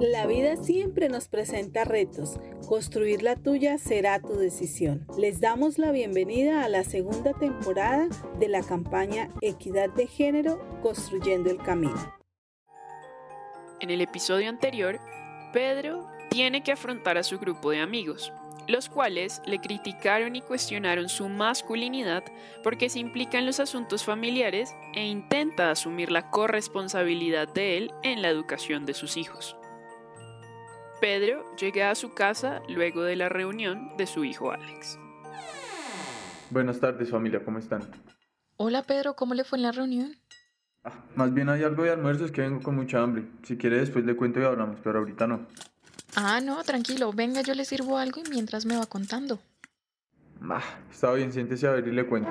La vida siempre nos presenta retos. Construir la tuya será tu decisión. Les damos la bienvenida a la segunda temporada de la campaña Equidad de Género Construyendo el Camino. En el episodio anterior, Pedro tiene que afrontar a su grupo de amigos, los cuales le criticaron y cuestionaron su masculinidad porque se implica en los asuntos familiares e intenta asumir la corresponsabilidad de él en la educación de sus hijos. Pedro llega a su casa luego de la reunión de su hijo Alex. Buenas tardes familia, ¿cómo están? Hola Pedro, ¿cómo le fue en la reunión? Ah, más bien hay algo de almuerzo, es que vengo con mucha hambre. Si quiere después le cuento y hablamos, pero ahorita no. Ah, no, tranquilo, venga, yo le sirvo algo y mientras me va contando. Ah, está bien, siéntese a ver y le cuento.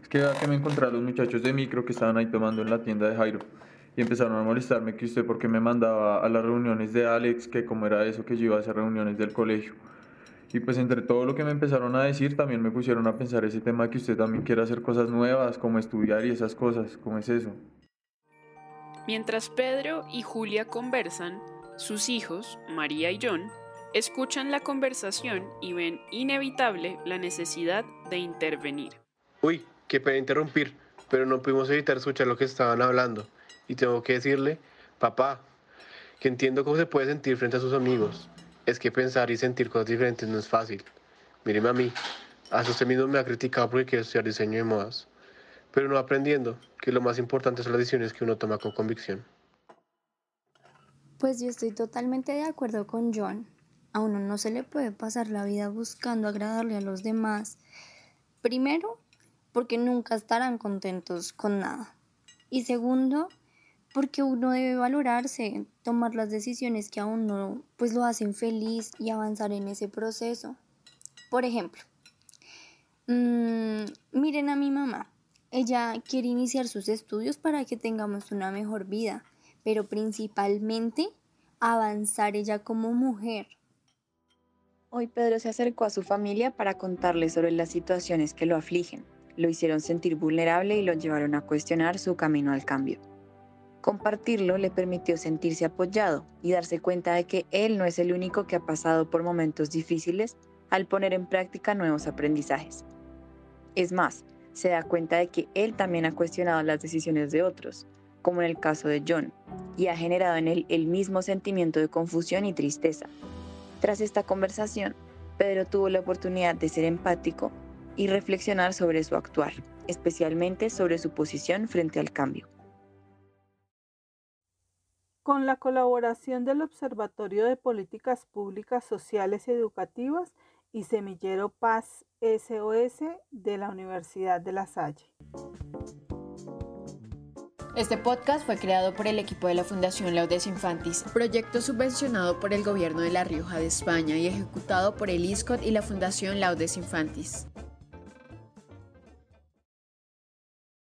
Es que vea que me encontré a los muchachos de micro que estaban ahí tomando en la tienda de Jairo. Y empezaron a molestarme que usted porque me mandaba a las reuniones de Alex, que como era eso que yo iba a hacer reuniones del colegio. Y pues entre todo lo que me empezaron a decir, también me pusieron a pensar ese tema que usted también quiere hacer cosas nuevas, como estudiar y esas cosas, ¿cómo es eso? Mientras Pedro y Julia conversan, sus hijos, María y John, escuchan la conversación y ven inevitable la necesidad de intervenir. Uy, qué pena interrumpir, pero no pudimos evitar escuchar lo que estaban hablando. Y tengo que decirle, papá, que entiendo cómo se puede sentir frente a sus amigos. Es que pensar y sentir cosas diferentes no es fácil. Míreme a mí, hasta usted mismo me ha criticado porque quiero estudiar diseño de modas. Pero no aprendiendo que lo más importante son las decisiones que uno toma con convicción. Pues yo estoy totalmente de acuerdo con John. A uno no se le puede pasar la vida buscando agradarle a los demás. Primero, porque nunca estarán contentos con nada. Y segundo, porque uno debe valorarse, tomar las decisiones que a uno pues lo hacen feliz y avanzar en ese proceso. Por ejemplo, mmm, miren a mi mamá. Ella quiere iniciar sus estudios para que tengamos una mejor vida pero principalmente avanzar ella como mujer. Hoy Pedro se acercó a su familia para contarle sobre las situaciones que lo afligen. Lo hicieron sentir vulnerable y lo llevaron a cuestionar su camino al cambio. Compartirlo le permitió sentirse apoyado y darse cuenta de que él no es el único que ha pasado por momentos difíciles al poner en práctica nuevos aprendizajes. Es más, se da cuenta de que él también ha cuestionado las decisiones de otros, como en el caso de John, y ha generado en él el mismo sentimiento de confusión y tristeza. Tras esta conversación, Pedro tuvo la oportunidad de ser empático y reflexionar sobre su actuar, especialmente sobre su posición frente al cambio. Con la colaboración del Observatorio de Políticas Públicas Sociales y Educativas y Semillero Paz SOS de la Universidad de La Salle. Este podcast fue creado por el equipo de la Fundación Laudes Infantis, proyecto subvencionado por el Gobierno de La Rioja de España y ejecutado por el ISCOT y la Fundación Laudes Infantis.